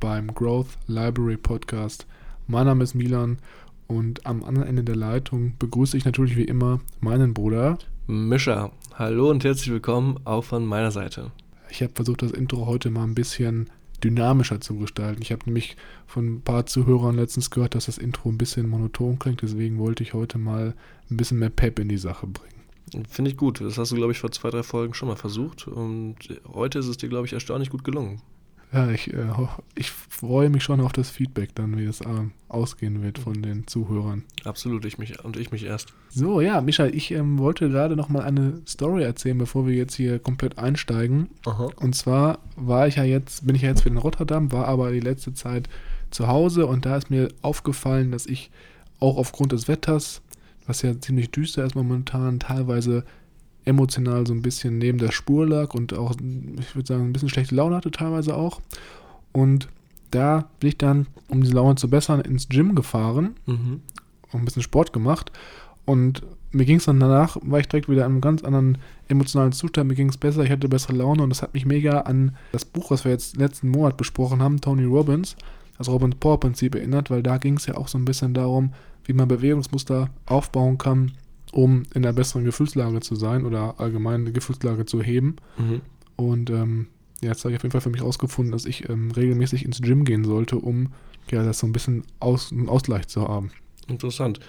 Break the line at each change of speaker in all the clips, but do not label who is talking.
beim Growth Library Podcast. Mein Name ist Milan und am anderen Ende der Leitung begrüße ich natürlich wie immer meinen Bruder
Mischa. Hallo und herzlich willkommen auch von meiner Seite.
Ich habe versucht, das Intro heute mal ein bisschen dynamischer zu gestalten. Ich habe nämlich von ein paar Zuhörern letztens gehört, dass das Intro ein bisschen monoton klingt, deswegen wollte ich heute mal ein bisschen mehr Pep in die Sache bringen.
Finde ich gut. Das hast du, glaube ich, vor zwei, drei Folgen schon mal versucht. Und heute ist es dir, glaube ich, erstaunlich gut gelungen.
Ja, ich, äh, ich freue mich schon auf das Feedback dann, wie es äh, ausgehen wird von den Zuhörern.
Absolut, ich mich und ich mich erst.
So, ja, Micha, ich ähm, wollte gerade noch mal eine Story erzählen, bevor wir jetzt hier komplett einsteigen. Aha. Und zwar war ich ja jetzt, bin ich ja jetzt wieder in Rotterdam, war aber die letzte Zeit zu Hause und da ist mir aufgefallen, dass ich auch aufgrund des Wetters was ja ziemlich düster ist momentan, teilweise emotional so ein bisschen neben der Spur lag und auch, ich würde sagen, ein bisschen schlechte Laune hatte teilweise auch. Und da bin ich dann, um diese Laune zu bessern, ins Gym gefahren mhm. und ein bisschen Sport gemacht. Und mir ging es dann danach, war ich direkt wieder in einem ganz anderen emotionalen Zustand. Mir ging es besser, ich hatte bessere Laune und das hat mich mega an das Buch, was wir jetzt letzten Monat besprochen haben, Tony Robbins, das Robbins Power Prinzip erinnert, weil da ging es ja auch so ein bisschen darum, wie man Bewegungsmuster aufbauen kann, um in einer besseren Gefühlslage zu sein oder allgemein eine Gefühlslage zu heben. Mhm. Und ähm, ja, jetzt habe ich auf jeden Fall für mich herausgefunden, dass ich ähm, regelmäßig ins Gym gehen sollte, um ja, das so ein bisschen aus, einen Ausgleich zu haben.
Interessant.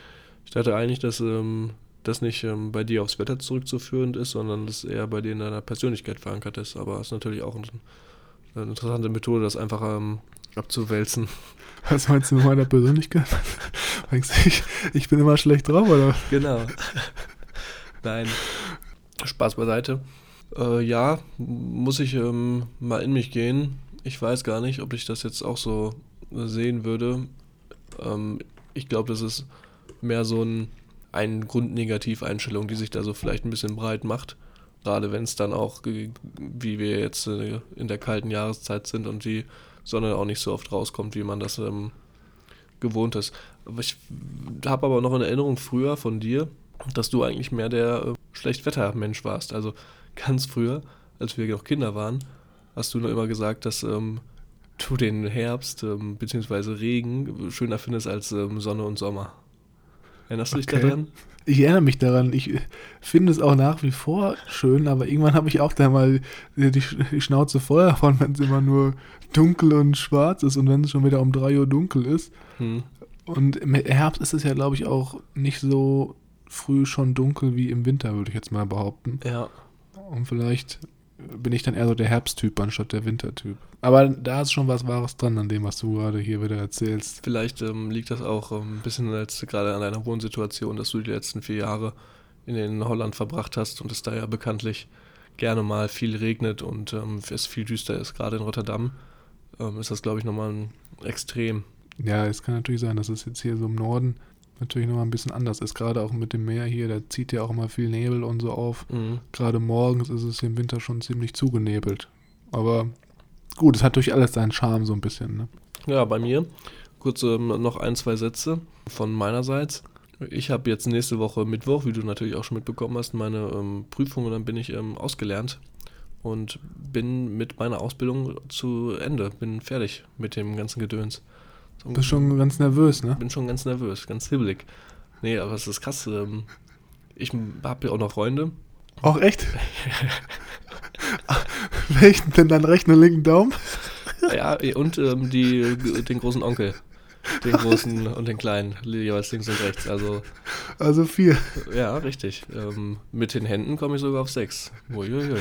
Ich dachte eigentlich, dass ähm, das nicht ähm, bei dir aufs Wetter zurückzuführen ist, sondern das eher bei dir in deiner Persönlichkeit verankert ist. Aber es ist natürlich auch ein, eine interessante Methode, das einfach ähm, abzuwälzen.
Was meinst du mit meiner Persönlichkeit? ich, ich bin immer schlecht drauf, oder?
Genau. Nein. Spaß beiseite. Äh, ja, muss ich ähm, mal in mich gehen. Ich weiß gar nicht, ob ich das jetzt auch so sehen würde. Ähm, ich glaube, das ist mehr so ein, eine Grundnegativeinstellung, die sich da so vielleicht ein bisschen breit macht. Gerade wenn es dann auch, wie wir jetzt äh, in der kalten Jahreszeit sind und die Sonne auch nicht so oft rauskommt, wie man das ähm, gewohnt ist. Ich habe aber noch in Erinnerung früher von dir, dass du eigentlich mehr der äh, Schlechtwettermensch warst. Also ganz früher, als wir noch Kinder waren, hast du nur immer gesagt, dass ähm, du den Herbst ähm, bzw. Regen schöner findest als ähm, Sonne und Sommer. Erinnerst du dich okay. daran?
Ich erinnere mich daran. Ich finde es auch nach wie vor schön, aber irgendwann habe ich auch da mal die, die Schnauze voll davon, wenn es immer nur dunkel und schwarz ist und wenn es schon wieder um 3 Uhr dunkel ist. Hm. Und im Herbst ist es ja, glaube ich, auch nicht so früh schon dunkel wie im Winter, würde ich jetzt mal behaupten.
Ja.
Und vielleicht bin ich dann eher so der Herbsttyp anstatt der Wintertyp. Aber da ist schon was Wahres dran an dem, was du gerade hier wieder erzählst.
Vielleicht ähm, liegt das auch ähm, ein bisschen als gerade an deiner Wohnsituation, dass du die letzten vier Jahre in, in Holland verbracht hast und es da ja bekanntlich gerne mal viel regnet und ähm, es viel düster ist. Gerade in Rotterdam ähm, ist das, glaube ich, nochmal ein Extrem.
Ja, es kann natürlich sein, dass es jetzt hier so im Norden natürlich nochmal ein bisschen anders ist. Gerade auch mit dem Meer hier, da zieht ja auch immer viel Nebel und so auf. Mhm. Gerade morgens ist es im Winter schon ziemlich zugenebelt. Aber gut, es hat durch alles seinen Charme so ein bisschen. Ne?
Ja, bei mir kurz ähm, noch ein, zwei Sätze von meinerseits. Ich habe jetzt nächste Woche Mittwoch, wie du natürlich auch schon mitbekommen hast, meine ähm, Prüfung und dann bin ich ähm, ausgelernt und bin mit meiner Ausbildung zu Ende, bin fertig mit dem ganzen Gedöns.
Du bist schon ganz nervös, ne?
Bin schon ganz nervös, ganz hibbelig. Nee, aber es ist krass. Ähm, ich habe ja auch noch Freunde.
Auch echt? Welchen denn deinen rechten und linken Daumen?
ja, und ähm, die, den großen Onkel. Den großen und den kleinen, jeweils links und rechts. Also,
also vier.
Ja, richtig. Ähm, mit den Händen komme ich sogar auf sechs. Uiuiui.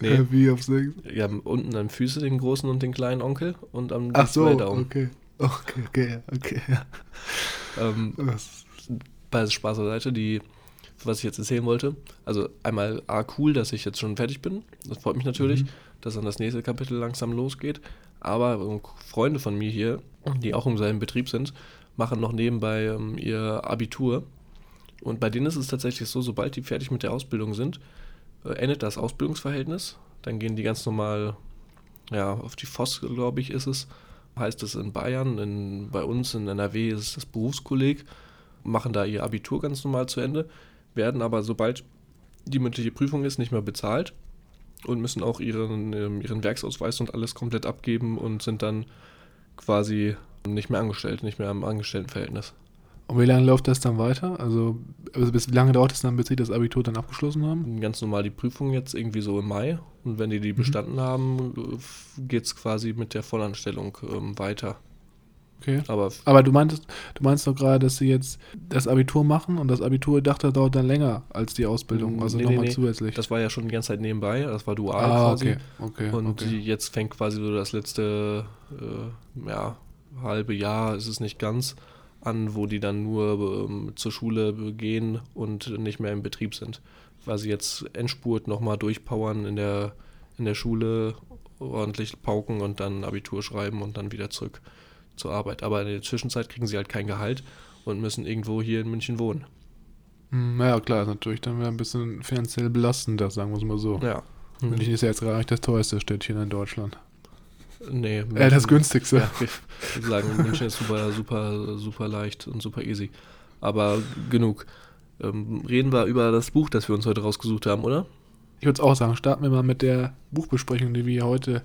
Nee. Äh, wie auf sechs?
Ja, unten an Füße den großen und den kleinen Onkel und am
Ach so, okay. Okay, okay, okay.
Ähm, bei Spaß beiseite, die, was ich jetzt erzählen wollte. Also einmal A, cool, dass ich jetzt schon fertig bin. Das freut mich natürlich, mhm. dass dann das nächste Kapitel langsam losgeht. Aber ähm, Freunde von mir hier, die auch im selben Betrieb sind, machen noch nebenbei ähm, ihr Abitur. Und bei denen ist es tatsächlich so, sobald die fertig mit der Ausbildung sind, äh, endet das Ausbildungsverhältnis. Dann gehen die ganz normal ja, auf die FOS, glaube ich, ist es. Heißt es in Bayern, in, bei uns in NRW ist es das Berufskolleg, machen da ihr Abitur ganz normal zu Ende, werden aber sobald die mündliche Prüfung ist, nicht mehr bezahlt und müssen auch ihren, ähm, ihren Werksausweis und alles komplett abgeben und sind dann quasi nicht mehr angestellt, nicht mehr im Angestelltenverhältnis.
Und wie lange läuft das dann weiter? Also, also bis wie lange dauert es dann, bis sie das Abitur dann abgeschlossen haben?
Ganz normal die Prüfung jetzt irgendwie so im Mai. Und wenn die die mhm. bestanden haben, geht es quasi mit der Vollanstellung ähm, weiter.
Okay. Aber, Aber du meintest, du meinst doch gerade, dass sie jetzt das Abitur machen und das Abitur, dachte, dauert dann länger als die Ausbildung, also nee, nochmal nee, zusätzlich.
Das war ja schon die ganze Zeit nebenbei, das war dual
ah, quasi. Okay, okay,
und
okay.
jetzt fängt quasi so das letzte äh, ja, halbe Jahr, ist es nicht ganz, an, wo die dann nur ähm, zur Schule gehen und nicht mehr im Betrieb sind. Weil sie jetzt Endspurt nochmal durchpowern in der, in der Schule, ordentlich pauken und dann Abitur schreiben und dann wieder zurück zur Arbeit. Aber in der Zwischenzeit kriegen sie halt kein Gehalt und müssen irgendwo hier in München wohnen.
Hm, naja, klar, ist natürlich dann wieder ein bisschen finanziell belastender, sagen wir es mal so.
Ja.
München ist ja jetzt gar nicht das teuerste Städtchen in Deutschland.
Nee. München,
äh, das günstigste. Ja,
ich würde sagen, München ist super, super, super leicht und super easy. Aber genug. Ähm, reden wir über das Buch, das wir uns heute rausgesucht haben, oder?
Ich würde es auch sagen, starten wir mal mit der Buchbesprechung, die wir heute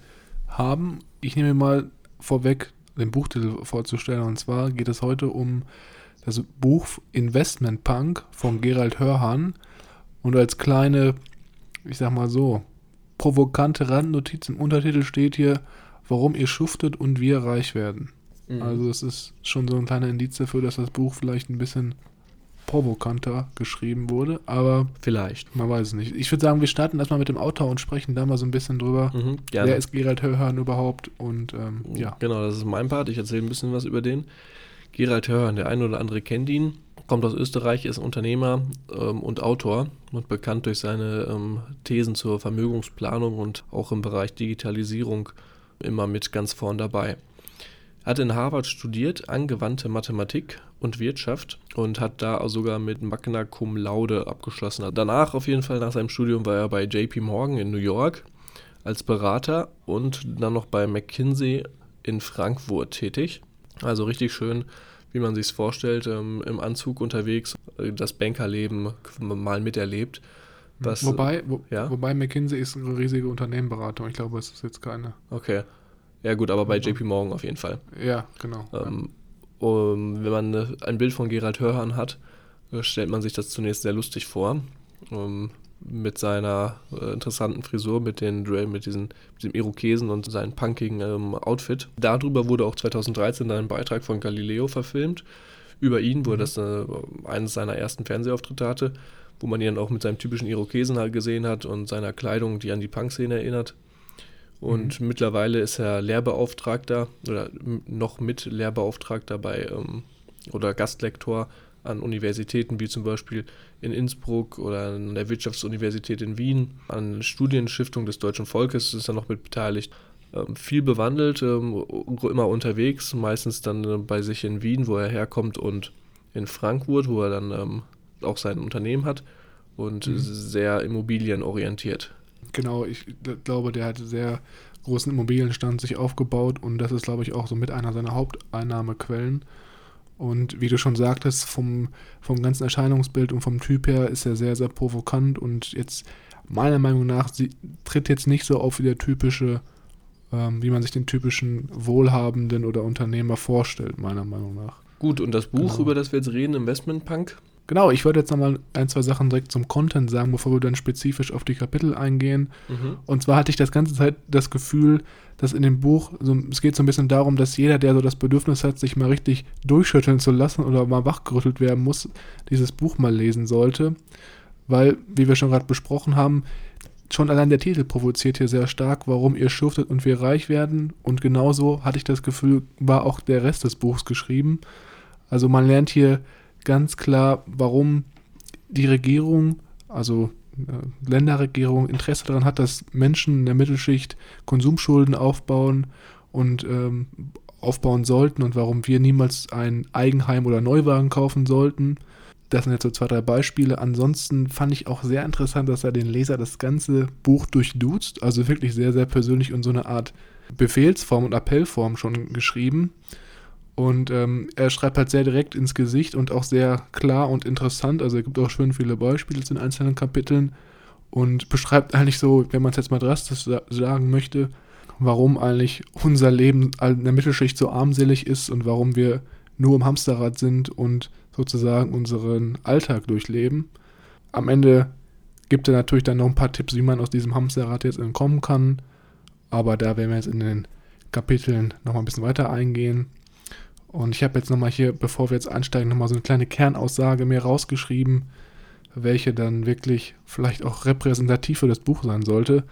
haben. Ich nehme mal vorweg, den Buchtitel vorzustellen. Und zwar geht es heute um das Buch Investment Punk von Gerald Hörhan. Und als kleine, ich sag mal so, provokante Randnotiz im Untertitel steht hier warum ihr schuftet und wir reich werden. Mhm. Also es ist schon so ein kleiner Indiz dafür, dass das Buch vielleicht ein bisschen provokanter geschrieben wurde, aber
vielleicht.
Man weiß es nicht. Ich würde sagen, wir starten erstmal mit dem Autor und sprechen da mal so ein bisschen drüber. Mhm, Wer ist Gerald Hörhan überhaupt? Und ähm, ja.
Genau, das ist mein Part. Ich erzähle ein bisschen was über den. Gerald Hörhan, der eine oder andere kennt ihn, kommt aus Österreich, ist Unternehmer ähm, und Autor und bekannt durch seine ähm, Thesen zur Vermögensplanung und auch im Bereich Digitalisierung immer mit ganz vorn dabei. Hat in Harvard studiert, angewandte Mathematik und Wirtschaft und hat da sogar mit Magna Cum Laude abgeschlossen. Danach, auf jeden Fall nach seinem Studium, war er bei JP Morgan in New York als Berater und dann noch bei McKinsey in Frankfurt tätig. Also richtig schön, wie man sich es vorstellt, ähm, im Anzug unterwegs, äh, das Bankerleben mal miterlebt.
Was, wobei, wo, ja? wobei McKinsey ist eine riesige Unternehmenberatung. Ich glaube, es ist jetzt keine.
Okay. Ja, gut, aber bei JP Morgan auf jeden Fall.
Ja, genau.
Ähm, um, wenn man ne, ein Bild von Gerald Hörhan hat, äh, stellt man sich das zunächst sehr lustig vor. Um, mit seiner äh, interessanten Frisur, mit, den, mit, diesen, mit diesem Irokesen und seinem punkigen ähm, Outfit. Darüber wurde auch 2013 ein Beitrag von Galileo verfilmt. Über ihn, wo er mhm. das äh, eines seiner ersten Fernsehauftritte hatte wo man ihn dann auch mit seinem typischen Irokesen halt gesehen hat und seiner Kleidung, die an die Punk-Szene erinnert. Und mhm. mittlerweile ist er Lehrbeauftragter oder noch mit Lehrbeauftragter bei ähm, oder Gastlektor an Universitäten wie zum Beispiel in Innsbruck oder an der Wirtschaftsuniversität in Wien, an Studienstiftung des deutschen Volkes ist er noch mit beteiligt. Ähm, viel bewandelt, ähm, immer unterwegs, meistens dann äh, bei sich in Wien, wo er herkommt, und in Frankfurt, wo er dann ähm, auch sein Unternehmen hat und mhm. sehr immobilienorientiert.
Genau, ich glaube, der hat sehr großen Immobilienstand sich aufgebaut und das ist, glaube ich, auch so mit einer seiner Haupteinnahmequellen. Und wie du schon sagtest, vom, vom ganzen Erscheinungsbild und vom Typ her ist er sehr, sehr provokant und jetzt meiner Meinung nach sie tritt jetzt nicht so auf wie der typische, ähm, wie man sich den typischen Wohlhabenden oder Unternehmer vorstellt, meiner Meinung nach.
Gut, und das Buch, genau. über das wir jetzt reden, Investment Punk,
Genau, ich würde jetzt nochmal ein, zwei Sachen direkt zum Content sagen, bevor wir dann spezifisch auf die Kapitel eingehen. Mhm. Und zwar hatte ich das ganze Zeit das Gefühl, dass in dem Buch, so, es geht so ein bisschen darum, dass jeder, der so das Bedürfnis hat, sich mal richtig durchschütteln zu lassen oder mal wachgerüttelt werden muss, dieses Buch mal lesen sollte. Weil, wie wir schon gerade besprochen haben, schon allein der Titel provoziert hier sehr stark, warum ihr schuftet und wir reich werden. Und genauso hatte ich das Gefühl, war auch der Rest des Buchs geschrieben. Also man lernt hier ganz klar, warum die Regierung, also äh, Länderregierung, Interesse daran hat, dass Menschen in der Mittelschicht Konsumschulden aufbauen und ähm, aufbauen sollten und warum wir niemals ein Eigenheim oder Neuwagen kaufen sollten. Das sind jetzt so zwei, drei Beispiele. Ansonsten fand ich auch sehr interessant, dass er den Leser das ganze Buch durchduzt. Also wirklich sehr, sehr persönlich und so eine Art Befehlsform und Appellform schon geschrieben. Und ähm, er schreibt halt sehr direkt ins Gesicht und auch sehr klar und interessant. Also er gibt auch schön viele Beispiele zu den einzelnen Kapiteln und beschreibt eigentlich so, wenn man es jetzt mal drastisch sagen möchte, warum eigentlich unser Leben in der Mittelschicht so armselig ist und warum wir nur im Hamsterrad sind und sozusagen unseren Alltag durchleben. Am Ende gibt er natürlich dann noch ein paar Tipps, wie man aus diesem Hamsterrad jetzt entkommen kann. Aber da werden wir jetzt in den Kapiteln nochmal ein bisschen weiter eingehen. Und ich habe jetzt nochmal hier, bevor wir jetzt einsteigen, nochmal so eine kleine Kernaussage mir rausgeschrieben, welche dann wirklich vielleicht auch repräsentativ für das Buch sein sollte.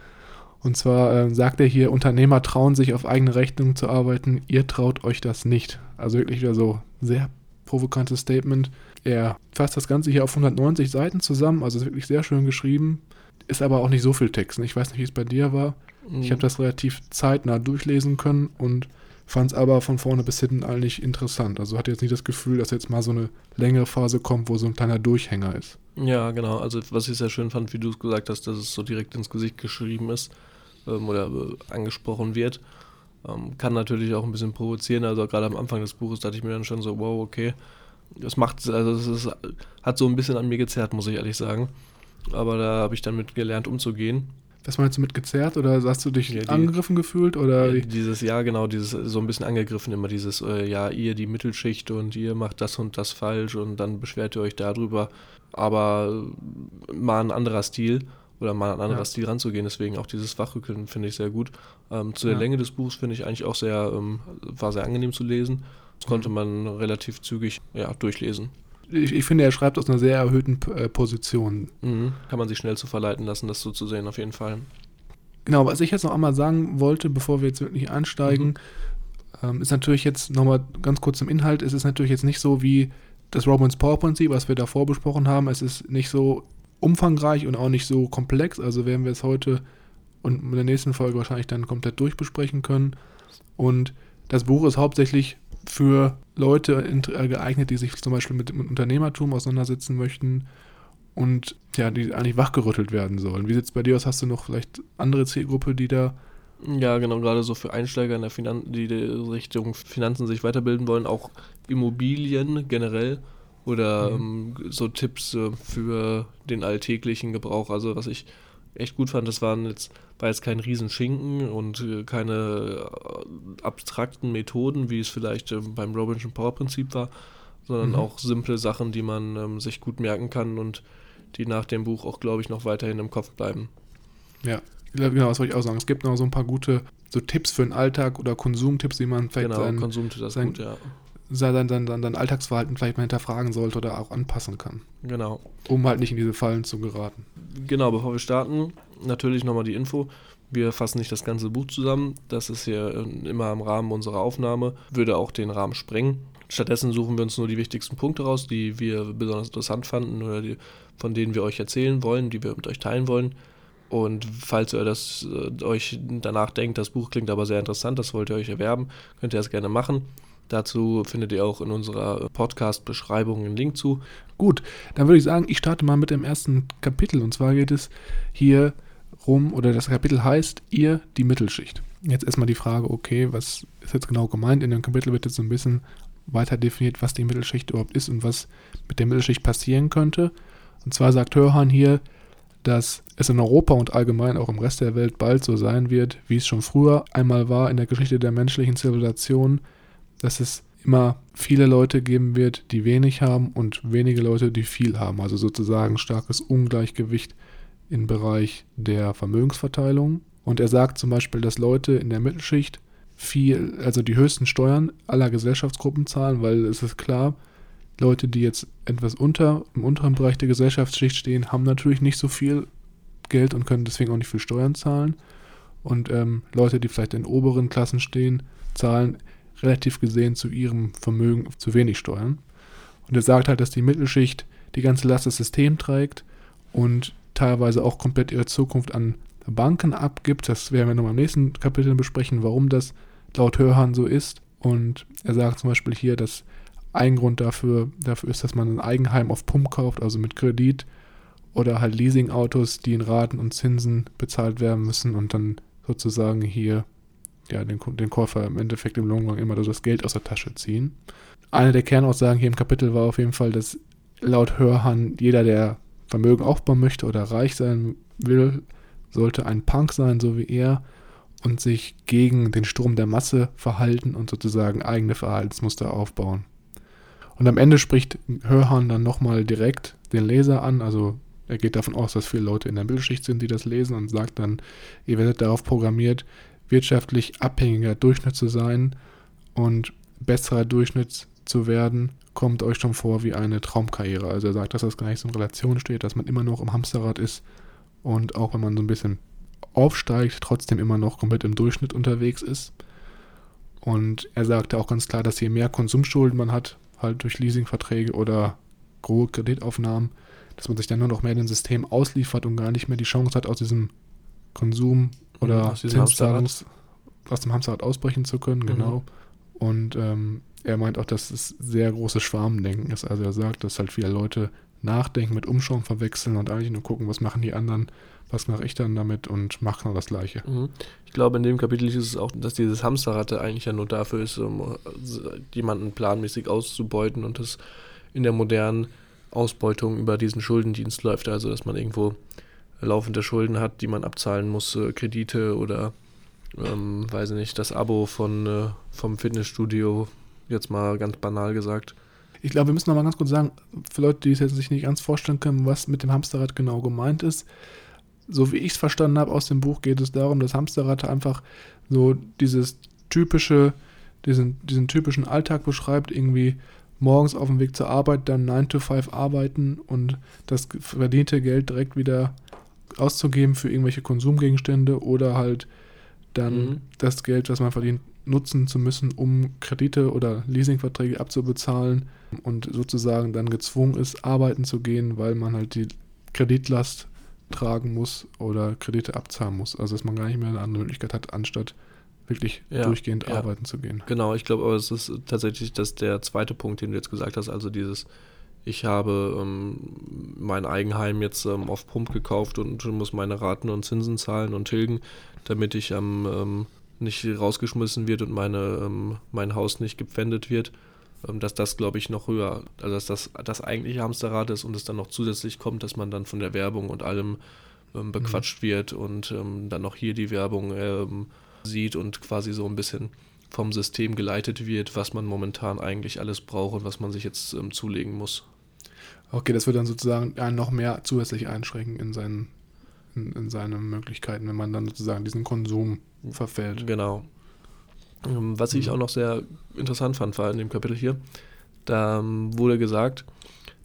Und zwar äh, sagt er hier, Unternehmer trauen sich auf eigene Rechnung zu arbeiten, ihr traut euch das nicht. Also wirklich wieder so sehr provokantes Statement. Er fasst das Ganze hier auf 190 Seiten zusammen, also ist wirklich sehr schön geschrieben. Ist aber auch nicht so viel Text. Ich weiß nicht, wie es bei dir war. Mhm. Ich habe das relativ zeitnah durchlesen können und fand es aber von vorne bis hinten eigentlich interessant. Also hatte jetzt nicht das Gefühl, dass jetzt mal so eine längere Phase kommt, wo so ein kleiner Durchhänger ist.
Ja, genau. Also was ich sehr schön fand, wie du es gesagt hast, dass es so direkt ins Gesicht geschrieben ist ähm, oder äh, angesprochen wird. Ähm, kann natürlich auch ein bisschen provozieren. Also gerade am Anfang des Buches dachte ich mir dann schon so, wow, okay. Das macht, also es ist, hat so ein bisschen an mir gezerrt, muss ich ehrlich sagen. Aber da habe ich dann mit gelernt, umzugehen.
Was meinst du mit gezerrt oder hast du dich ja, die, angegriffen gefühlt oder?
Ja, dieses ja genau, dieses so ein bisschen angegriffen immer dieses äh, ja ihr die Mittelschicht und ihr macht das und das falsch und dann beschwert ihr euch darüber, aber mal ein anderer Stil oder mal ein anderer ja. Stil ranzugehen. Deswegen auch dieses Wachrückeln finde ich sehr gut. Ähm, zu der. Länge des Buchs finde ich eigentlich auch sehr, ähm, war sehr angenehm zu lesen. Das konnte man relativ zügig ja, durchlesen.
Ich, ich, finde, er schreibt aus einer sehr erhöhten äh, Position.
Mhm. Kann man sich schnell zu verleiten lassen, das so zu sehen, auf jeden Fall.
Genau, was ich jetzt noch einmal sagen wollte, bevor wir jetzt wirklich einsteigen, mhm. ähm, ist natürlich jetzt nochmal ganz kurz zum Inhalt. Es ist natürlich jetzt nicht so wie das Romans Power Prinzip, was wir davor besprochen haben. Es ist nicht so umfangreich und auch nicht so komplex. Also werden wir es heute und in der nächsten Folge wahrscheinlich dann komplett durchbesprechen können. Und das Buch ist hauptsächlich für Leute äh, geeignet, die sich zum Beispiel mit, mit Unternehmertum auseinandersetzen möchten und ja, die eigentlich wachgerüttelt werden sollen. Wie sieht es bei dir aus? Hast du noch vielleicht andere Zielgruppe, die da
ja, genau, gerade so für Einsteiger in der Finan die Richtung Finanzen sich weiterbilden wollen, auch Immobilien generell oder mhm. ähm, so Tipps äh, für den alltäglichen Gebrauch. Also was ich echt gut fand, das waren jetzt, war jetzt kein Riesenschinken und äh, keine äh, abstrakten Methoden, wie es vielleicht äh, beim Robinson Power Prinzip war, sondern mhm. auch simple Sachen, die man ähm, sich gut merken kann und die nach dem Buch auch, glaube ich, noch weiterhin im Kopf bleiben.
Ja, genau, das wollte ich auch sagen. Es gibt noch so ein paar gute so Tipps für den Alltag oder Konsumtipps, die man
vielleicht genau, sein, gut, ja
sein, sein, sein, sein Alltagsverhalten vielleicht mal hinterfragen sollte oder auch anpassen kann.
Genau.
Um halt nicht in diese Fallen zu geraten.
Genau, bevor wir starten, natürlich nochmal die Info. Wir fassen nicht das ganze Buch zusammen. Das ist hier äh, immer im Rahmen unserer Aufnahme, würde auch den Rahmen sprengen. Stattdessen suchen wir uns nur die wichtigsten Punkte raus, die wir besonders interessant fanden oder die, von denen wir euch erzählen wollen, die wir mit euch teilen wollen. Und falls ihr das äh, euch danach denkt, das Buch klingt aber sehr interessant, das wollt ihr euch erwerben, könnt ihr das gerne machen. Dazu findet ihr auch in unserer Podcast-Beschreibung einen Link zu.
Gut, dann würde ich sagen, ich starte mal mit dem ersten Kapitel. Und zwar geht es hier rum, oder das Kapitel heißt Ihr die Mittelschicht. Jetzt erstmal die Frage, okay, was ist jetzt genau gemeint? In dem Kapitel wird jetzt so ein bisschen weiter definiert, was die Mittelschicht überhaupt ist und was mit der Mittelschicht passieren könnte. Und zwar sagt Hörhan hier, dass es in Europa und allgemein auch im Rest der Welt bald so sein wird, wie es schon früher einmal war in der Geschichte der menschlichen Zivilisation, dass es immer viele Leute geben wird, die wenig haben und wenige Leute, die viel haben. Also sozusagen starkes Ungleichgewicht im Bereich der Vermögensverteilung. Und er sagt zum Beispiel, dass Leute in der Mittelschicht viel, also die höchsten Steuern aller Gesellschaftsgruppen zahlen, weil es ist klar, Leute, die jetzt etwas unter, im unteren Bereich der Gesellschaftsschicht stehen, haben natürlich nicht so viel Geld und können deswegen auch nicht viel Steuern zahlen. Und ähm, Leute, die vielleicht in oberen Klassen stehen, zahlen relativ gesehen zu ihrem Vermögen zu wenig Steuern. Und er sagt halt, dass die Mittelschicht die ganze Last des Systems trägt und teilweise auch komplett ihre Zukunft an Banken abgibt. Das werden wir nochmal im nächsten Kapitel besprechen, warum das laut Hörhan so ist. Und er sagt zum Beispiel hier, dass ein Grund dafür, dafür ist, dass man ein Eigenheim auf Pump kauft, also mit Kredit oder halt Leasingautos, die in Raten und Zinsen bezahlt werden müssen und dann sozusagen hier ja, den, den Käufer im Endeffekt im Long immer das Geld aus der Tasche ziehen. Eine der Kernaussagen hier im Kapitel war auf jeden Fall, dass laut Hörhan jeder, der Vermögen aufbauen möchte oder reich sein will, sollte ein Punk sein, so wie er, und sich gegen den Strom der Masse verhalten und sozusagen eigene Verhaltensmuster aufbauen. Und am Ende spricht Hörhan dann nochmal direkt den Leser an, also er geht davon aus, dass viele Leute in der Mittelschicht sind, die das lesen und sagt dann, ihr werdet darauf programmiert, wirtschaftlich abhängiger Durchschnitt zu sein und besserer Durchschnitt zu werden, kommt euch schon vor wie eine Traumkarriere. Also er sagt, dass das gar nicht so in Relation steht, dass man immer noch im Hamsterrad ist und auch wenn man so ein bisschen aufsteigt, trotzdem immer noch komplett im Durchschnitt unterwegs ist. Und er sagte auch ganz klar, dass je mehr Konsumschulden man hat, halt durch Leasingverträge oder große Kreditaufnahmen, dass man sich dann nur noch mehr in den System ausliefert und gar nicht mehr die Chance hat, aus diesem Konsum oder mhm, aus Zinszahlungs aus dem Hamsterrad ausbrechen zu können, mhm. genau. Und ähm, er meint auch, dass es sehr großes Schwarmdenken ist. Also er sagt, dass halt viele Leute nachdenken, mit Umschauen verwechseln und eigentlich nur gucken, was machen die anderen, was mache ich dann damit und mache genau das Gleiche.
Mhm. Ich glaube, in dem Kapitel ist es auch, dass dieses Hamsterrad eigentlich ja nur dafür ist, um jemanden planmäßig auszubeuten und das in der modernen Ausbeutung über diesen Schuldendienst läuft. Also, dass man irgendwo laufende Schulden hat, die man abzahlen muss, äh, Kredite oder, ähm, weiß ich nicht, das Abo von, äh, vom Fitnessstudio, jetzt mal ganz banal gesagt.
Ich glaube, wir müssen noch mal ganz kurz sagen, für Leute, die es jetzt sich nicht ganz vorstellen können, was mit dem Hamsterrad genau gemeint ist. So wie ich es verstanden habe aus dem Buch, geht es darum, dass Hamsterrad einfach so dieses typische, diesen, diesen typischen Alltag beschreibt, irgendwie morgens auf dem Weg zur Arbeit dann 9 to 5 arbeiten und das verdiente Geld direkt wieder auszugeben für irgendwelche Konsumgegenstände oder halt dann mhm. das Geld, was man verdient, nutzen zu müssen, um Kredite oder Leasingverträge abzubezahlen und sozusagen dann gezwungen ist, arbeiten zu gehen, weil man halt die Kreditlast tragen muss oder Kredite abzahlen muss. Also dass man gar nicht mehr eine andere Möglichkeit hat, anstatt wirklich ja, durchgehend ja. arbeiten zu gehen.
Genau, ich glaube aber es ist tatsächlich das der zweite Punkt, den du jetzt gesagt hast, also dieses ich habe ähm, mein Eigenheim jetzt ähm, auf Pump gekauft und muss meine Raten und Zinsen zahlen und tilgen, damit ich ähm, nicht rausgeschmissen wird und meine, ähm, mein Haus nicht gepfändet wird. Ähm, dass das, glaube ich, noch höher, also dass das das eigentliche Hamsterrad ist und es dann noch zusätzlich kommt, dass man dann von der Werbung und allem ähm, bequatscht mhm. wird und dann noch hier die Werbung sieht und quasi so ein bisschen vom System geleitet wird, was man momentan eigentlich alles braucht und was man sich jetzt zulegen muss.
Okay, das wird dann sozusagen noch mehr zusätzlich einschränken in seinen, in, in seinen Möglichkeiten, wenn man dann sozusagen diesen Konsum verfällt.
Genau. Ähm, was ich mhm. auch noch sehr interessant fand, war in dem Kapitel hier, da ähm, wurde gesagt,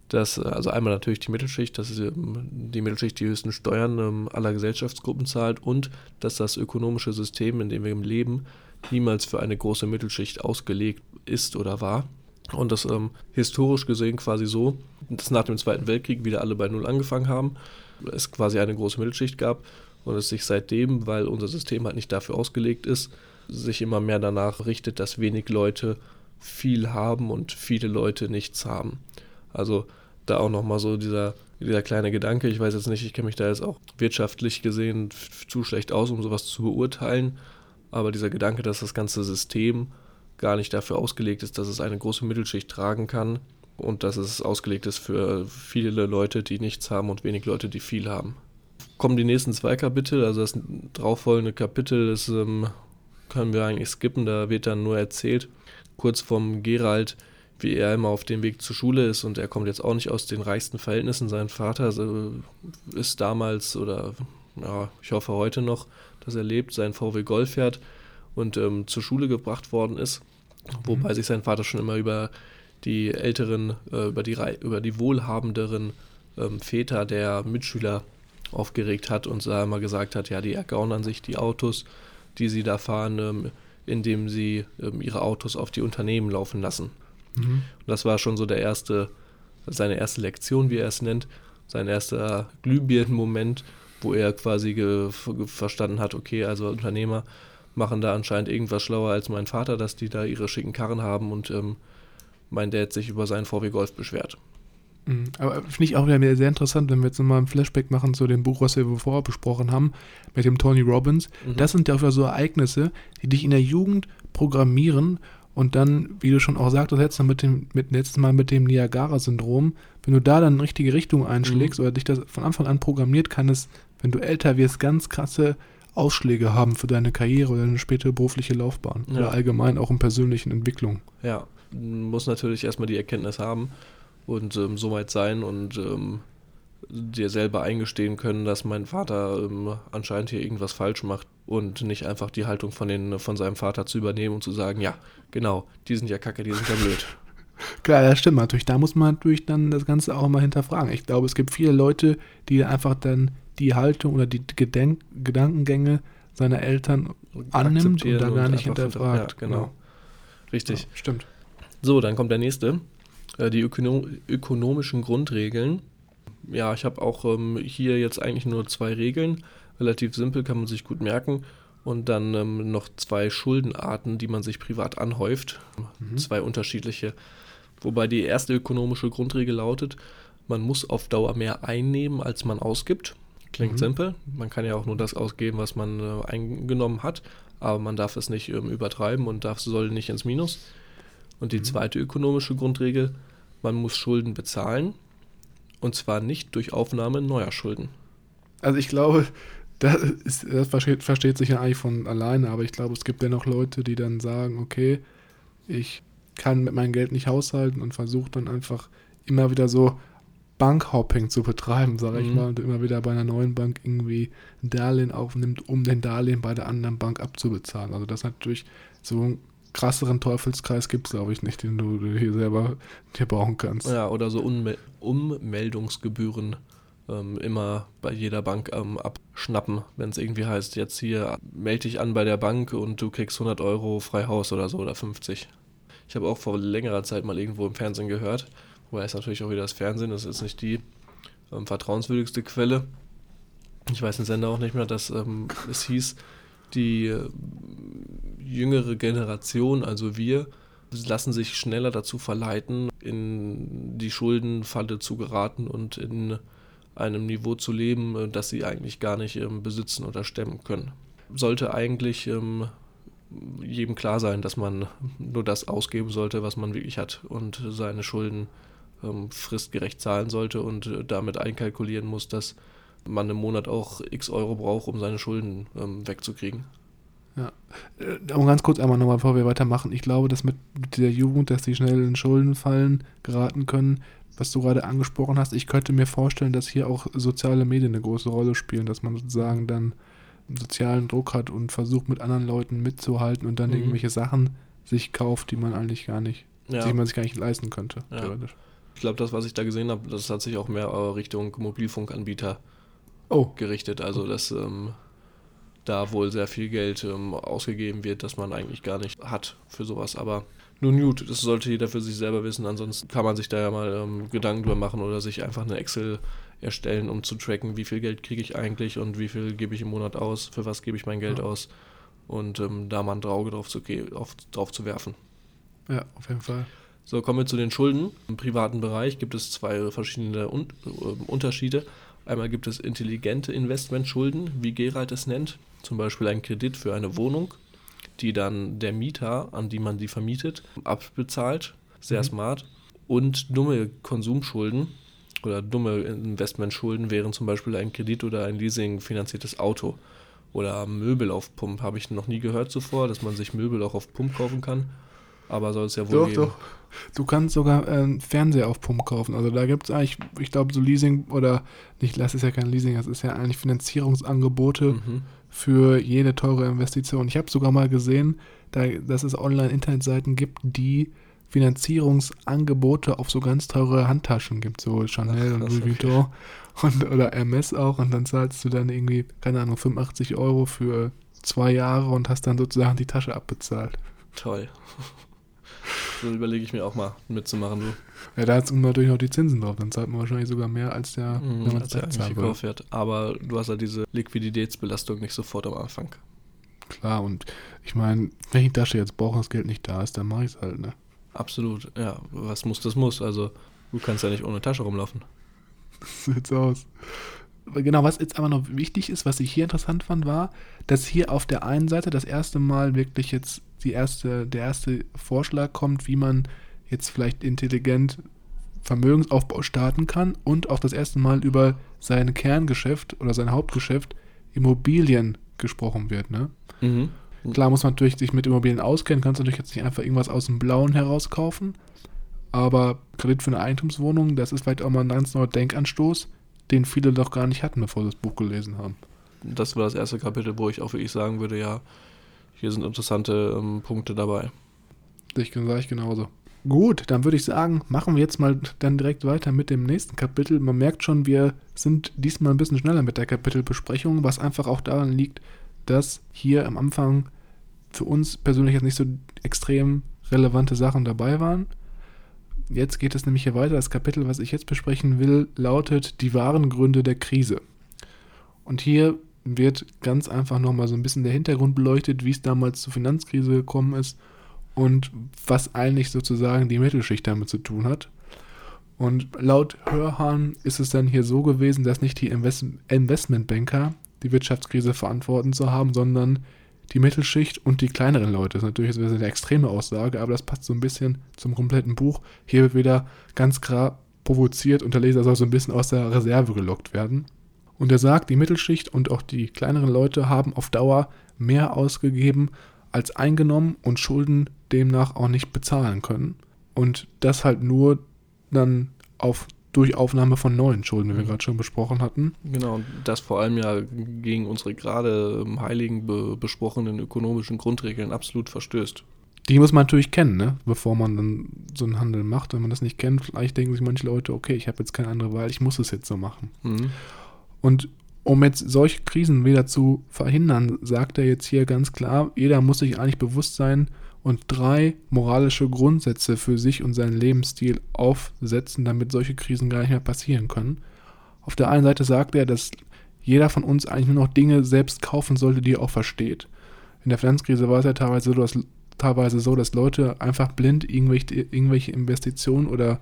dass, also einmal natürlich die Mittelschicht, dass ähm, die Mittelschicht die höchsten Steuern aller Gesellschaftsgruppen zahlt und dass das ökonomische System, in dem wir leben, niemals für eine große Mittelschicht ausgelegt ist oder war. Und das ähm, historisch gesehen quasi so, dass nach dem Zweiten Weltkrieg wieder alle bei Null angefangen haben, es quasi eine große Mittelschicht gab und es sich seitdem, weil unser System halt nicht dafür ausgelegt ist, sich immer mehr danach richtet, dass wenig Leute viel haben und viele Leute nichts haben. Also da auch nochmal so dieser, dieser kleine Gedanke, ich weiß jetzt nicht, ich kenne mich da jetzt auch wirtschaftlich gesehen zu schlecht aus, um sowas zu beurteilen, aber dieser Gedanke, dass das ganze System gar nicht dafür ausgelegt ist, dass es eine große Mittelschicht tragen kann und dass es ausgelegt ist für viele Leute, die nichts haben und wenig Leute, die viel haben. Kommen die nächsten zwei Kapitel, also das darauffolgende Kapitel, das ähm, können wir eigentlich skippen, da wird dann nur erzählt, kurz vom Gerald, wie er immer auf dem Weg zur Schule ist und er kommt jetzt auch nicht aus den reichsten Verhältnissen. Sein Vater also, ist damals oder ja, ich hoffe heute noch, dass er lebt, sein VW Golf fährt und ähm, zur Schule gebracht worden ist. Wobei mhm. sich sein Vater schon immer über die älteren, äh, über, die, über die wohlhabenderen ähm, Väter der Mitschüler aufgeregt hat und da immer gesagt hat, ja, die ergaunern sich die Autos, die sie da fahren, ähm, indem sie ähm, ihre Autos auf die Unternehmen laufen lassen. Mhm. Und das war schon so der erste, seine erste Lektion, wie er es nennt, sein erster Glühbirnen-Moment, wo er quasi verstanden hat, okay, also Unternehmer machen da anscheinend irgendwas schlauer als mein Vater, dass die da ihre schicken Karren haben und ähm, mein Dad sich über seinen VW Golf beschwert.
Mhm. Aber finde ich auch wieder sehr interessant, wenn wir jetzt nochmal ein Flashback machen zu dem Buch, was wir vorher besprochen haben, mit dem Tony Robbins. Mhm. Das sind ja auch wieder so Ereignisse, die dich in der Jugend programmieren und dann, wie du schon auch sagtest, letztes Mal mit dem, mit, letztes Mal mit dem Niagara-Syndrom, wenn du da dann eine richtige Richtung einschlägst mhm. oder dich das von Anfang an programmiert, kann es, wenn du älter wirst, ganz krasse Ausschläge haben für deine Karriere oder deine spätere berufliche Laufbahn ja. oder allgemein auch in persönlichen Entwicklungen.
Ja, muss natürlich erstmal die Erkenntnis haben und ähm, so weit sein und ähm, dir selber eingestehen können, dass mein Vater ähm, anscheinend hier irgendwas falsch macht und nicht einfach die Haltung von, den, von seinem Vater zu übernehmen und zu sagen, ja, genau, die sind ja kacke, die sind ja blöd.
Klar, das stimmt natürlich. Da muss man natürlich dann das Ganze auch mal hinterfragen. Ich glaube, es gibt viele Leute, die einfach dann die Haltung oder die Gedenk Gedankengänge seiner Eltern annimmt und da gar nicht hinterfragt.
Ja, genau. genau. Richtig. Ja,
stimmt.
So, dann kommt der nächste. Äh, die ökono ökonomischen Grundregeln. Ja, ich habe auch ähm, hier jetzt eigentlich nur zwei Regeln. Relativ simpel, kann man sich gut merken. Und dann ähm, noch zwei Schuldenarten, die man sich privat anhäuft. Mhm. Zwei unterschiedliche. Wobei die erste ökonomische Grundregel lautet, man muss auf Dauer mehr einnehmen, als man ausgibt. Klingt mhm. simpel. Man kann ja auch nur das ausgeben, was man äh, eingenommen hat, aber man darf es nicht ähm, übertreiben und darf, soll nicht ins Minus. Und die mhm. zweite ökonomische Grundregel, man muss Schulden bezahlen und zwar nicht durch Aufnahme neuer Schulden.
Also ich glaube, das, ist, das versteht, versteht, sich ja eigentlich von alleine, aber ich glaube, es gibt ja noch Leute, die dann sagen, okay, ich kann mit meinem Geld nicht haushalten und versuche dann einfach immer wieder so Bankhopping zu betreiben, sage ich mhm. mal, und immer wieder bei einer neuen Bank irgendwie ein Darlehen aufnimmt, um den Darlehen bei der anderen Bank abzubezahlen. Also das natürlich so einen krasseren Teufelskreis gibt es, glaube ich, nicht, den du hier selber dir bauen kannst.
Ja, oder so Unme Ummeldungsgebühren ähm, immer bei jeder Bank ähm, abschnappen, wenn es irgendwie heißt, jetzt hier melde dich an bei der Bank und du kriegst 100 Euro frei Haus oder so oder 50. Ich habe auch vor längerer Zeit mal irgendwo im Fernsehen gehört, Wobei es natürlich auch wieder das Fernsehen, das ist nicht die ähm, vertrauenswürdigste Quelle. Ich weiß den Sender auch nicht mehr, dass ähm, es hieß, die äh, jüngere Generation, also wir, lassen sich schneller dazu verleiten, in die Schuldenfalle zu geraten und in einem Niveau zu leben, äh, das sie eigentlich gar nicht ähm, besitzen oder stemmen können. Sollte eigentlich ähm, jedem klar sein, dass man nur das ausgeben sollte, was man wirklich hat und seine Schulden ähm, fristgerecht zahlen sollte und äh, damit einkalkulieren muss, dass man im Monat auch x Euro braucht, um seine Schulden ähm, wegzukriegen.
Ja, äh, um ganz kurz einmal nochmal, bevor wir weitermachen, ich glaube, dass mit der Jugend, dass die schnell in Schuldenfallen geraten können, was du gerade angesprochen hast, ich könnte mir vorstellen, dass hier auch soziale Medien eine große Rolle spielen, dass man sozusagen dann sozialen Druck hat und versucht mit anderen Leuten mitzuhalten und dann mhm. irgendwelche Sachen sich kauft, die man eigentlich gar nicht, ja. die man sich gar nicht leisten könnte,
ja. theoretisch. Ich glaube, das, was ich da gesehen habe, das hat sich auch mehr äh, Richtung Mobilfunkanbieter oh. gerichtet. Also, dass ähm, da wohl sehr viel Geld ähm, ausgegeben wird, das man eigentlich gar nicht hat für sowas. Aber nun gut, das sollte jeder für sich selber wissen. Ansonsten kann man sich da ja mal ähm, Gedanken drüber machen oder sich einfach eine Excel erstellen, um zu tracken, wie viel Geld kriege ich eigentlich und wie viel gebe ich im Monat aus, für was gebe ich mein Geld ja. aus und ähm, da mal ein Auge drauf zu, auf, drauf zu werfen.
Ja, auf jeden Fall.
So, kommen wir zu den Schulden. Im privaten Bereich gibt es zwei verschiedene Un äh, Unterschiede. Einmal gibt es intelligente Investmentschulden, wie Gerald es nennt, zum Beispiel ein Kredit für eine Wohnung, die dann der Mieter, an die man die vermietet, abbezahlt. Sehr mhm. smart. Und dumme Konsumschulden oder dumme Investmentschulden wären zum Beispiel ein Kredit oder ein Leasing finanziertes Auto. Oder Möbel auf Pump habe ich noch nie gehört zuvor, dass man sich Möbel auch auf Pump kaufen kann aber soll es ja wohl doch, geben. Doch.
Du kannst sogar äh, Fernseher auf Pump kaufen. Also da gibt es eigentlich, ich glaube, so Leasing oder nicht, das ist ja kein Leasing, das ist ja eigentlich Finanzierungsangebote mhm. für jede teure Investition. Ich habe sogar mal gesehen, da, dass es Online-Internetseiten gibt, die Finanzierungsangebote auf so ganz teure Handtaschen gibt, so Chanel Ach, und Louis Vuitton okay. und, oder Hermes auch und dann zahlst du dann irgendwie, keine Ahnung, 85 Euro für zwei Jahre und hast dann sozusagen die Tasche abbezahlt.
Toll. So überlege ich mir auch mal mitzumachen. Du.
Ja, da hat es natürlich noch die Zinsen drauf. Dann zahlt man wahrscheinlich sogar mehr, als der,
mhm, als der eigentlich gekauft wird. Aber du hast halt diese Liquiditätsbelastung nicht sofort am Anfang.
Klar, und ich meine, wenn ich die Tasche jetzt brauche das Geld nicht da ist, dann mache ich es halt, ne?
Absolut, ja. Was muss, das muss. Also, du kannst ja nicht ohne Tasche rumlaufen.
So sieht's aus. Genau, was jetzt aber noch wichtig ist, was ich hier interessant fand, war, dass hier auf der einen Seite das erste Mal wirklich jetzt die erste, der erste Vorschlag kommt, wie man jetzt vielleicht intelligent Vermögensaufbau starten kann und auch das erste Mal über sein Kerngeschäft oder sein Hauptgeschäft Immobilien gesprochen wird. Ne? Mhm. Klar muss man natürlich sich mit Immobilien auskennen, kannst du natürlich jetzt nicht einfach irgendwas aus dem Blauen herauskaufen, aber Kredit für eine Eigentumswohnung, das ist vielleicht auch mal ein ganz neuer Denkanstoß, den viele doch gar nicht hatten, bevor sie das Buch gelesen haben.
Das war das erste Kapitel, wo ich auch wirklich sagen würde, ja, hier sind interessante ähm, Punkte dabei.
Ich sage ich genauso. Gut, dann würde ich sagen, machen wir jetzt mal dann direkt weiter mit dem nächsten Kapitel. Man merkt schon, wir sind diesmal ein bisschen schneller mit der Kapitelbesprechung, was einfach auch daran liegt, dass hier am Anfang für uns persönlich jetzt nicht so extrem relevante Sachen dabei waren. Jetzt geht es nämlich hier weiter. Das Kapitel, was ich jetzt besprechen will, lautet die wahren Gründe der Krise. Und hier wird ganz einfach nochmal so ein bisschen der Hintergrund beleuchtet, wie es damals zur Finanzkrise gekommen ist und was eigentlich sozusagen die Mittelschicht damit zu tun hat. Und laut Hörhahn ist es dann hier so gewesen, dass nicht die Invest Investmentbanker die Wirtschaftskrise verantworten zu haben, sondern die Mittelschicht und die kleineren Leute. Das ist natürlich eine extreme Aussage, aber das passt so ein bisschen zum kompletten Buch. Hier wird wieder ganz klar provoziert und der Leser soll so ein bisschen aus der Reserve gelockt werden. Und er sagt, die Mittelschicht und auch die kleineren Leute haben auf Dauer mehr ausgegeben als eingenommen und Schulden demnach auch nicht bezahlen können. Und das halt nur dann auf durch Aufnahme von neuen Schulden, wie wir mhm. gerade schon besprochen hatten.
Genau, und das vor allem ja gegen unsere gerade im Heiligen be besprochenen ökonomischen Grundregeln absolut verstößt.
Die muss man natürlich kennen, ne? bevor man dann so einen Handel macht. Wenn man das nicht kennt, vielleicht denken sich manche Leute, okay, ich habe jetzt keine andere Wahl, ich muss es jetzt so machen. Mhm. Und um jetzt solche Krisen wieder zu verhindern, sagt er jetzt hier ganz klar, jeder muss sich eigentlich bewusst sein und drei moralische Grundsätze für sich und seinen Lebensstil aufsetzen, damit solche Krisen gar nicht mehr passieren können. Auf der einen Seite sagt er, dass jeder von uns eigentlich nur noch Dinge selbst kaufen sollte, die er auch versteht. In der Finanzkrise war es ja teilweise so, dass, teilweise so, dass Leute einfach blind irgendwelche, irgendwelche Investitionen oder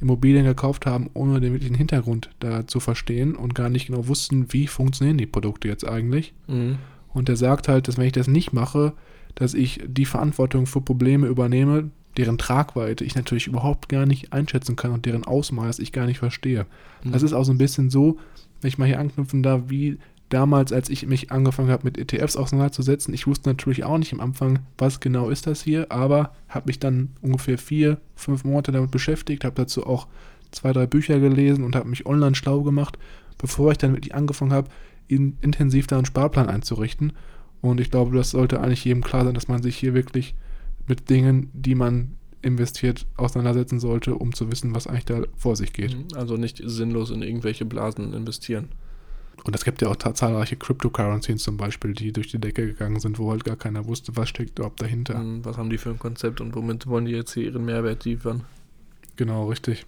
Immobilien gekauft haben, ohne den wirklichen Hintergrund da zu verstehen und gar nicht genau wussten, wie funktionieren die Produkte jetzt eigentlich. Mhm. Und er sagt halt, dass wenn ich das nicht mache, dass ich die Verantwortung für Probleme übernehme, deren Tragweite ich natürlich überhaupt gar nicht einschätzen kann und deren Ausmaß ich gar nicht verstehe. Mhm. Das ist auch so ein bisschen so, wenn ich mal hier anknüpfen darf, wie damals, als ich mich angefangen habe, mit ETFs auseinanderzusetzen, ich wusste natürlich auch nicht am Anfang, was genau ist das hier, aber habe mich dann ungefähr vier, fünf Monate damit beschäftigt, habe dazu auch zwei, drei Bücher gelesen und habe mich online schlau gemacht, bevor ich dann wirklich angefangen habe, in, intensiv da einen Sparplan einzurichten. Und ich glaube, das sollte eigentlich jedem klar sein, dass man sich hier wirklich mit Dingen, die man investiert, auseinandersetzen sollte, um zu wissen, was eigentlich da vor sich geht.
Also nicht sinnlos in irgendwelche Blasen investieren.
Und es gibt ja auch zahlreiche Cryptocurrencies zum Beispiel, die durch die Decke gegangen sind, wo halt gar keiner wusste, was steckt überhaupt dahinter.
Hm, was haben die für ein Konzept und womit wollen die jetzt hier ihren Mehrwert liefern?
Genau, richtig.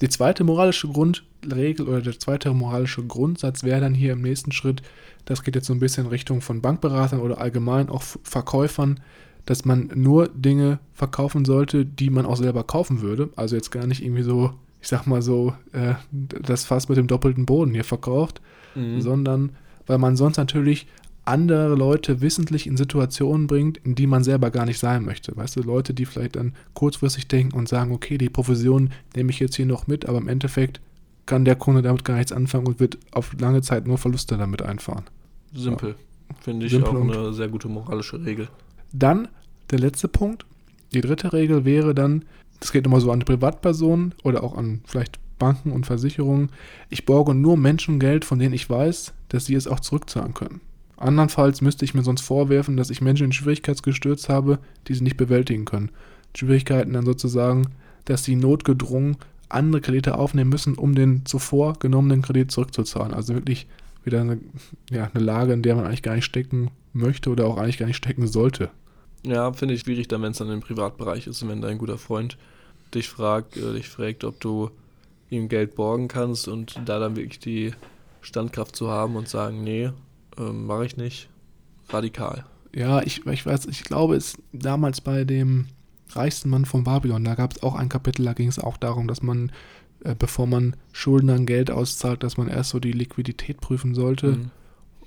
Die zweite moralische Grundregel oder der zweite moralische Grundsatz wäre dann hier im nächsten Schritt, das geht jetzt so ein bisschen in Richtung von Bankberatern oder allgemein auch Verkäufern, dass man nur Dinge verkaufen sollte, die man auch selber kaufen würde. Also jetzt gar nicht irgendwie so, ich sag mal so, äh, das Fass mit dem doppelten Boden hier verkauft, mhm. sondern weil man sonst natürlich andere Leute wissentlich in Situationen bringt, in die man selber gar nicht sein möchte. Weißt du, Leute, die vielleicht dann kurzfristig denken und sagen, okay, die Provision nehme ich jetzt hier noch mit, aber im Endeffekt kann der Kunde damit gar nichts anfangen und wird auf lange Zeit nur Verluste damit einfahren.
Simpel. Ja. Finde ich Simpel auch eine sehr gute moralische Regel.
Dann der letzte Punkt. Die dritte Regel wäre dann, das geht immer so an Privatpersonen oder auch an vielleicht Banken und Versicherungen. Ich borge nur Menschen Geld, von denen ich weiß, dass sie es auch zurückzahlen können. Andernfalls müsste ich mir sonst vorwerfen, dass ich Menschen in Schwierigkeit gestürzt habe, die sie nicht bewältigen können. Schwierigkeiten dann sozusagen, dass sie notgedrungen andere Kredite aufnehmen müssen, um den zuvor genommenen Kredit zurückzuzahlen. Also wirklich wieder eine, ja, eine Lage, in der man eigentlich gar nicht stecken möchte oder auch eigentlich gar nicht stecken sollte.
Ja, finde ich schwierig dann, wenn es dann im Privatbereich ist und wenn dein guter Freund dich fragt, äh, dich fragt, ob du ihm Geld borgen kannst und da dann wirklich die Standkraft zu haben und sagen, nee, äh, mache ich nicht, radikal.
Ja, ich, ich weiß, ich glaube, es damals bei dem reichsten Mann von Babylon, da gab es auch ein Kapitel, da ging es auch darum, dass man, äh, bevor man Schuldnern Geld auszahlt, dass man erst so die Liquidität prüfen sollte. Mhm.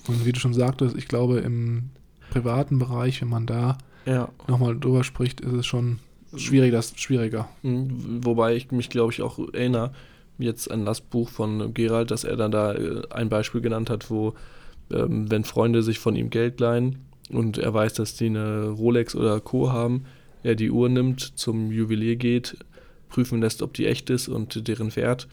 Und wie du schon sagtest, ich glaube, im privaten Bereich, wenn man da ja. nochmal drüber spricht, ist es schon schwierig, das schwieriger.
Mhm. Wobei ich mich, glaube ich, auch erinnere, jetzt an das Buch von Gerald, dass er dann da äh, ein Beispiel genannt hat, wo, ähm, wenn Freunde sich von ihm Geld leihen und er weiß, dass die eine Rolex oder Co. haben, er die Uhr nimmt, zum Juwelier geht, prüfen lässt, ob die echt ist und deren Wert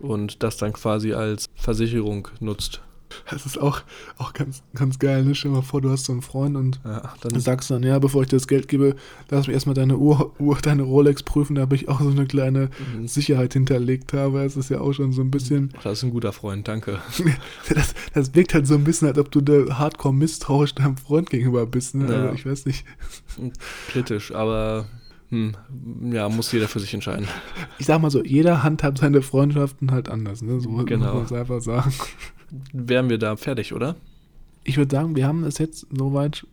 und das dann quasi als Versicherung nutzt.
Das ist auch, auch ganz, ganz geil. Ne? Stell dir mal vor, du hast so einen Freund und ja, dann sagst dann, ja, bevor ich dir das Geld gebe, lass mich erstmal deine Uhr, Uhr deine Rolex prüfen, da ich auch so eine kleine mhm. Sicherheit hinterlegt habe. Das ist ja auch schon so ein bisschen.
Das ist ein guter Freund, danke.
das, das wirkt halt so ein bisschen, als ob du da hardcore misstrauisch deinem Freund gegenüber bist. Ne? Ja. Also ich weiß nicht.
Kritisch, aber hm, ja, muss jeder für sich entscheiden.
Ich sag mal so, jeder handhabt seine Freundschaften halt anders, ne? So genau. muss man es einfach sagen
wären wir da fertig, oder?
Ich würde sagen, wir haben es jetzt soweit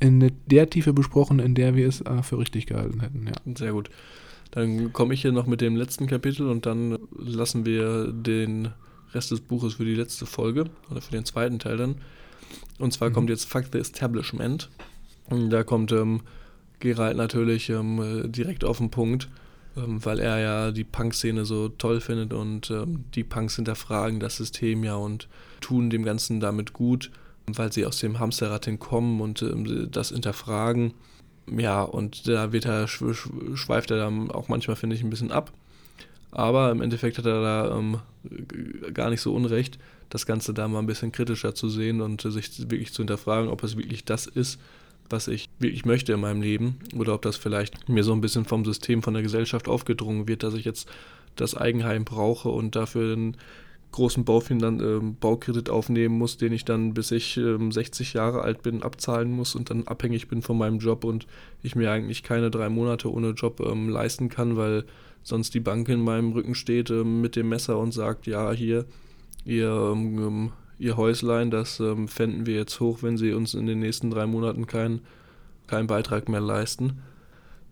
in der Tiefe besprochen, in der wir es äh, für richtig gehalten hätten. Ja.
Sehr gut. Dann komme ich hier noch mit dem letzten Kapitel und dann lassen wir den Rest des Buches für die letzte Folge oder für den zweiten Teil dann. Und zwar mhm. kommt jetzt Fuck the Establishment. Und da kommt ähm, Gerald natürlich ähm, direkt auf den Punkt ähm, weil er ja die Punk-Szene so toll findet und ähm, die Punks hinterfragen das System ja und tun dem Ganzen damit gut, weil sie aus dem Hamsterrad hinkommen und ähm, das hinterfragen. Ja, und da wird er, schweift er dann auch manchmal, finde ich, ein bisschen ab. Aber im Endeffekt hat er da ähm, gar nicht so unrecht, das Ganze da mal ein bisschen kritischer zu sehen und sich wirklich zu hinterfragen, ob es wirklich das ist, was ich wirklich möchte in meinem Leben oder ob das vielleicht mir so ein bisschen vom System, von der Gesellschaft aufgedrungen wird, dass ich jetzt das Eigenheim brauche und dafür einen großen Baufinan äh, Baukredit aufnehmen muss, den ich dann bis ich äh, 60 Jahre alt bin abzahlen muss und dann abhängig bin von meinem Job und ich mir eigentlich keine drei Monate ohne Job ähm, leisten kann, weil sonst die Bank in meinem Rücken steht äh, mit dem Messer und sagt, ja, hier, ihr ähm, ihr Häuslein, das ähm, fänden wir jetzt hoch, wenn sie uns in den nächsten drei Monaten keinen kein Beitrag mehr leisten.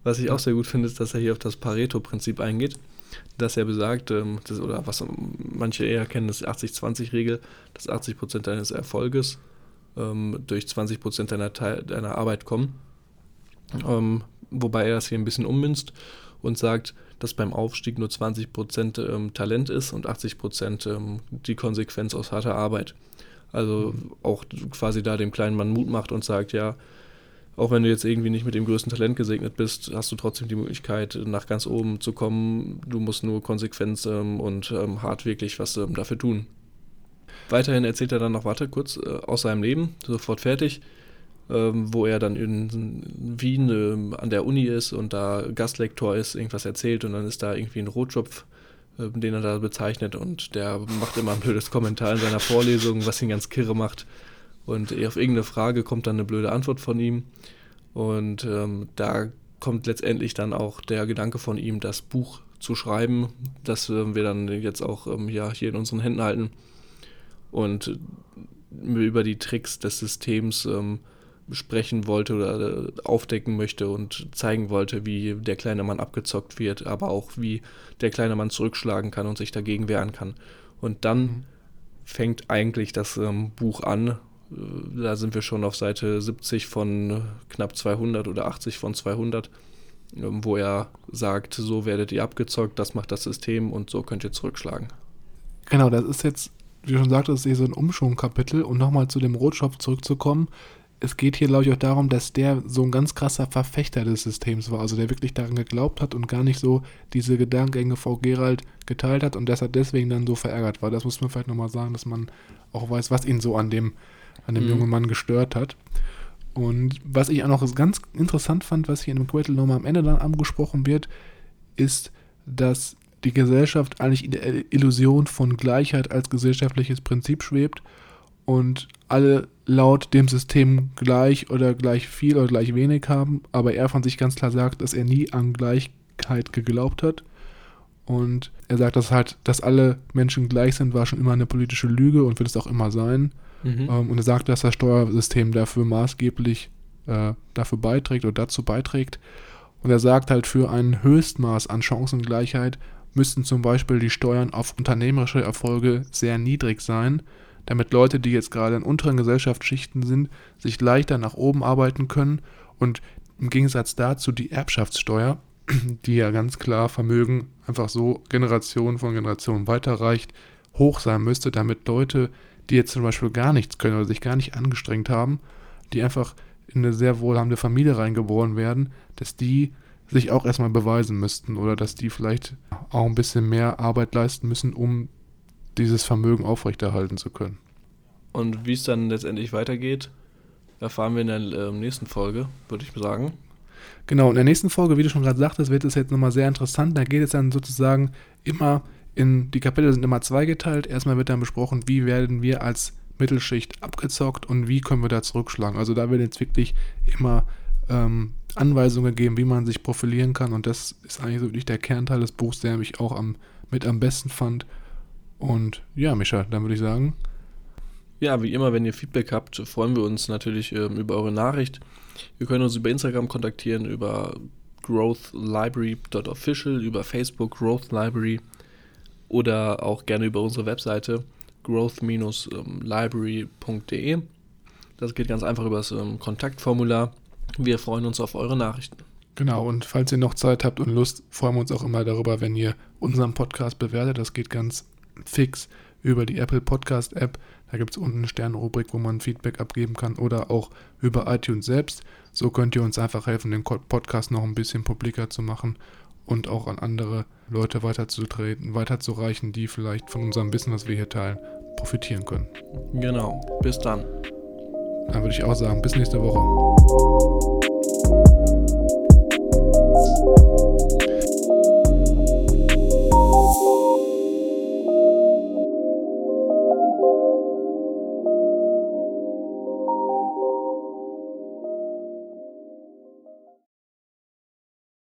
Was ich auch sehr gut finde, ist, dass er hier auf das Pareto-Prinzip eingeht, dass er besagt, ähm, das, oder was manche eher kennen, das 80-20-Regel, dass 80% deines Erfolges ähm, durch 20% deiner, deiner Arbeit kommen. Ähm, wobei er das hier ein bisschen ummünzt und sagt, dass beim Aufstieg nur 20% ähm, Talent ist und 80% ähm, die Konsequenz aus harter Arbeit. Also mhm. auch quasi da dem kleinen Mann Mut macht und sagt, ja, auch wenn du jetzt irgendwie nicht mit dem größten Talent gesegnet bist, hast du trotzdem die Möglichkeit, nach ganz oben zu kommen. Du musst nur konsequent ähm, und ähm, hart wirklich was ähm, dafür tun. Weiterhin erzählt er dann noch, warte kurz, äh, aus seinem Leben, sofort fertig ähm, wo er dann in Wien ähm, an der Uni ist und da Gastlektor ist, irgendwas erzählt und dann ist da irgendwie ein Rotschopf, äh, den er da bezeichnet und der macht immer ein blödes Kommentar in seiner Vorlesung, was ihn ganz kirre macht. Und auf irgendeine Frage kommt dann eine blöde Antwort von ihm. Und ähm, da kommt letztendlich dann auch der Gedanke von ihm, das Buch zu schreiben, das äh, wir dann jetzt auch ähm, ja, hier in unseren Händen halten und äh, über die Tricks des Systems ähm, sprechen wollte oder äh, aufdecken möchte und zeigen wollte, wie der kleine Mann abgezockt wird, aber auch wie der kleine Mann zurückschlagen kann und sich dagegen wehren kann. Und dann mhm. fängt eigentlich das ähm, Buch an. Äh, da sind wir schon auf Seite 70 von knapp 200 oder 80 von 200, ähm, wo er sagt, so werdet ihr abgezockt, das macht das System und so könnt ihr zurückschlagen.
Genau, das ist jetzt, wie du schon sagtest, hier so ein Umschwungkapitel. Und nochmal zu dem Rotschopf zurückzukommen, es geht hier, glaube ich, auch darum, dass der so ein ganz krasser Verfechter des Systems war, also der wirklich daran geglaubt hat und gar nicht so diese Gedankengänge Frau Gerald geteilt hat und dass er deswegen dann so verärgert war. Das muss man vielleicht nochmal sagen, dass man auch weiß, was ihn so an dem, an dem mhm. jungen Mann gestört hat. Und was ich auch noch ganz interessant fand, was hier in dem Kapitel nochmal am Ende dann angesprochen wird, ist, dass die Gesellschaft eigentlich in der Illusion von Gleichheit als gesellschaftliches Prinzip schwebt und alle laut dem System gleich oder gleich viel oder gleich wenig haben, aber er von sich ganz klar sagt, dass er nie an Gleichheit geglaubt hat. Und er sagt, dass halt, dass alle Menschen gleich sind, war schon immer eine politische Lüge und wird es auch immer sein. Mhm. Ähm, und er sagt, dass das Steuersystem dafür maßgeblich äh, dafür beiträgt oder dazu beiträgt. Und er sagt halt, für ein Höchstmaß an Chancengleichheit müssten zum Beispiel die Steuern auf unternehmerische Erfolge sehr niedrig sein, damit Leute, die jetzt gerade in unteren Gesellschaftsschichten sind, sich leichter nach oben arbeiten können. Und im Gegensatz dazu die Erbschaftssteuer, die ja ganz klar Vermögen einfach so Generation von Generation weiterreicht, hoch sein müsste, damit Leute, die jetzt zum Beispiel gar nichts können oder sich gar nicht angestrengt haben, die einfach in eine sehr wohlhabende Familie reingeboren werden, dass die sich auch erstmal beweisen müssten oder dass die vielleicht auch ein bisschen mehr Arbeit leisten müssen, um dieses Vermögen aufrechterhalten zu können.
Und wie es dann letztendlich weitergeht, erfahren wir in der äh, nächsten Folge, würde ich sagen.
Genau, in der nächsten Folge, wie du schon gerade sagtest, wird es jetzt nochmal sehr interessant. Da geht es dann sozusagen immer in, die Kapitel sind immer zweigeteilt. Erstmal wird dann besprochen, wie werden wir als Mittelschicht abgezockt und wie können wir da zurückschlagen. Also da wird jetzt wirklich immer ähm, Anweisungen geben, wie man sich profilieren kann. Und das ist eigentlich so wirklich der Kernteil des Buchs, der mich auch am, mit am besten fand. Und ja, Micha, dann würde ich sagen.
Ja, wie immer, wenn ihr Feedback habt, freuen wir uns natürlich ähm, über eure Nachricht. Ihr könnt uns über Instagram kontaktieren, über growthlibrary.official, über Facebook Growth oder auch gerne über unsere Webseite growth-library.de. Das geht ganz einfach über das ähm, Kontaktformular. Wir freuen uns auf eure Nachrichten.
Genau, und falls ihr noch Zeit habt und Lust, freuen wir uns auch immer darüber, wenn ihr unseren Podcast bewertet. Das geht ganz fix über die Apple Podcast App. Da gibt es unten eine Sternrubrik, wo man Feedback abgeben kann oder auch über iTunes selbst. So könnt ihr uns einfach helfen, den Podcast noch ein bisschen publiker zu machen und auch an andere Leute weiterzutreten, weiterzureichen, die vielleicht von unserem Wissen, was wir hier teilen, profitieren können.
Genau. Bis dann.
Dann würde ich auch sagen, bis nächste Woche.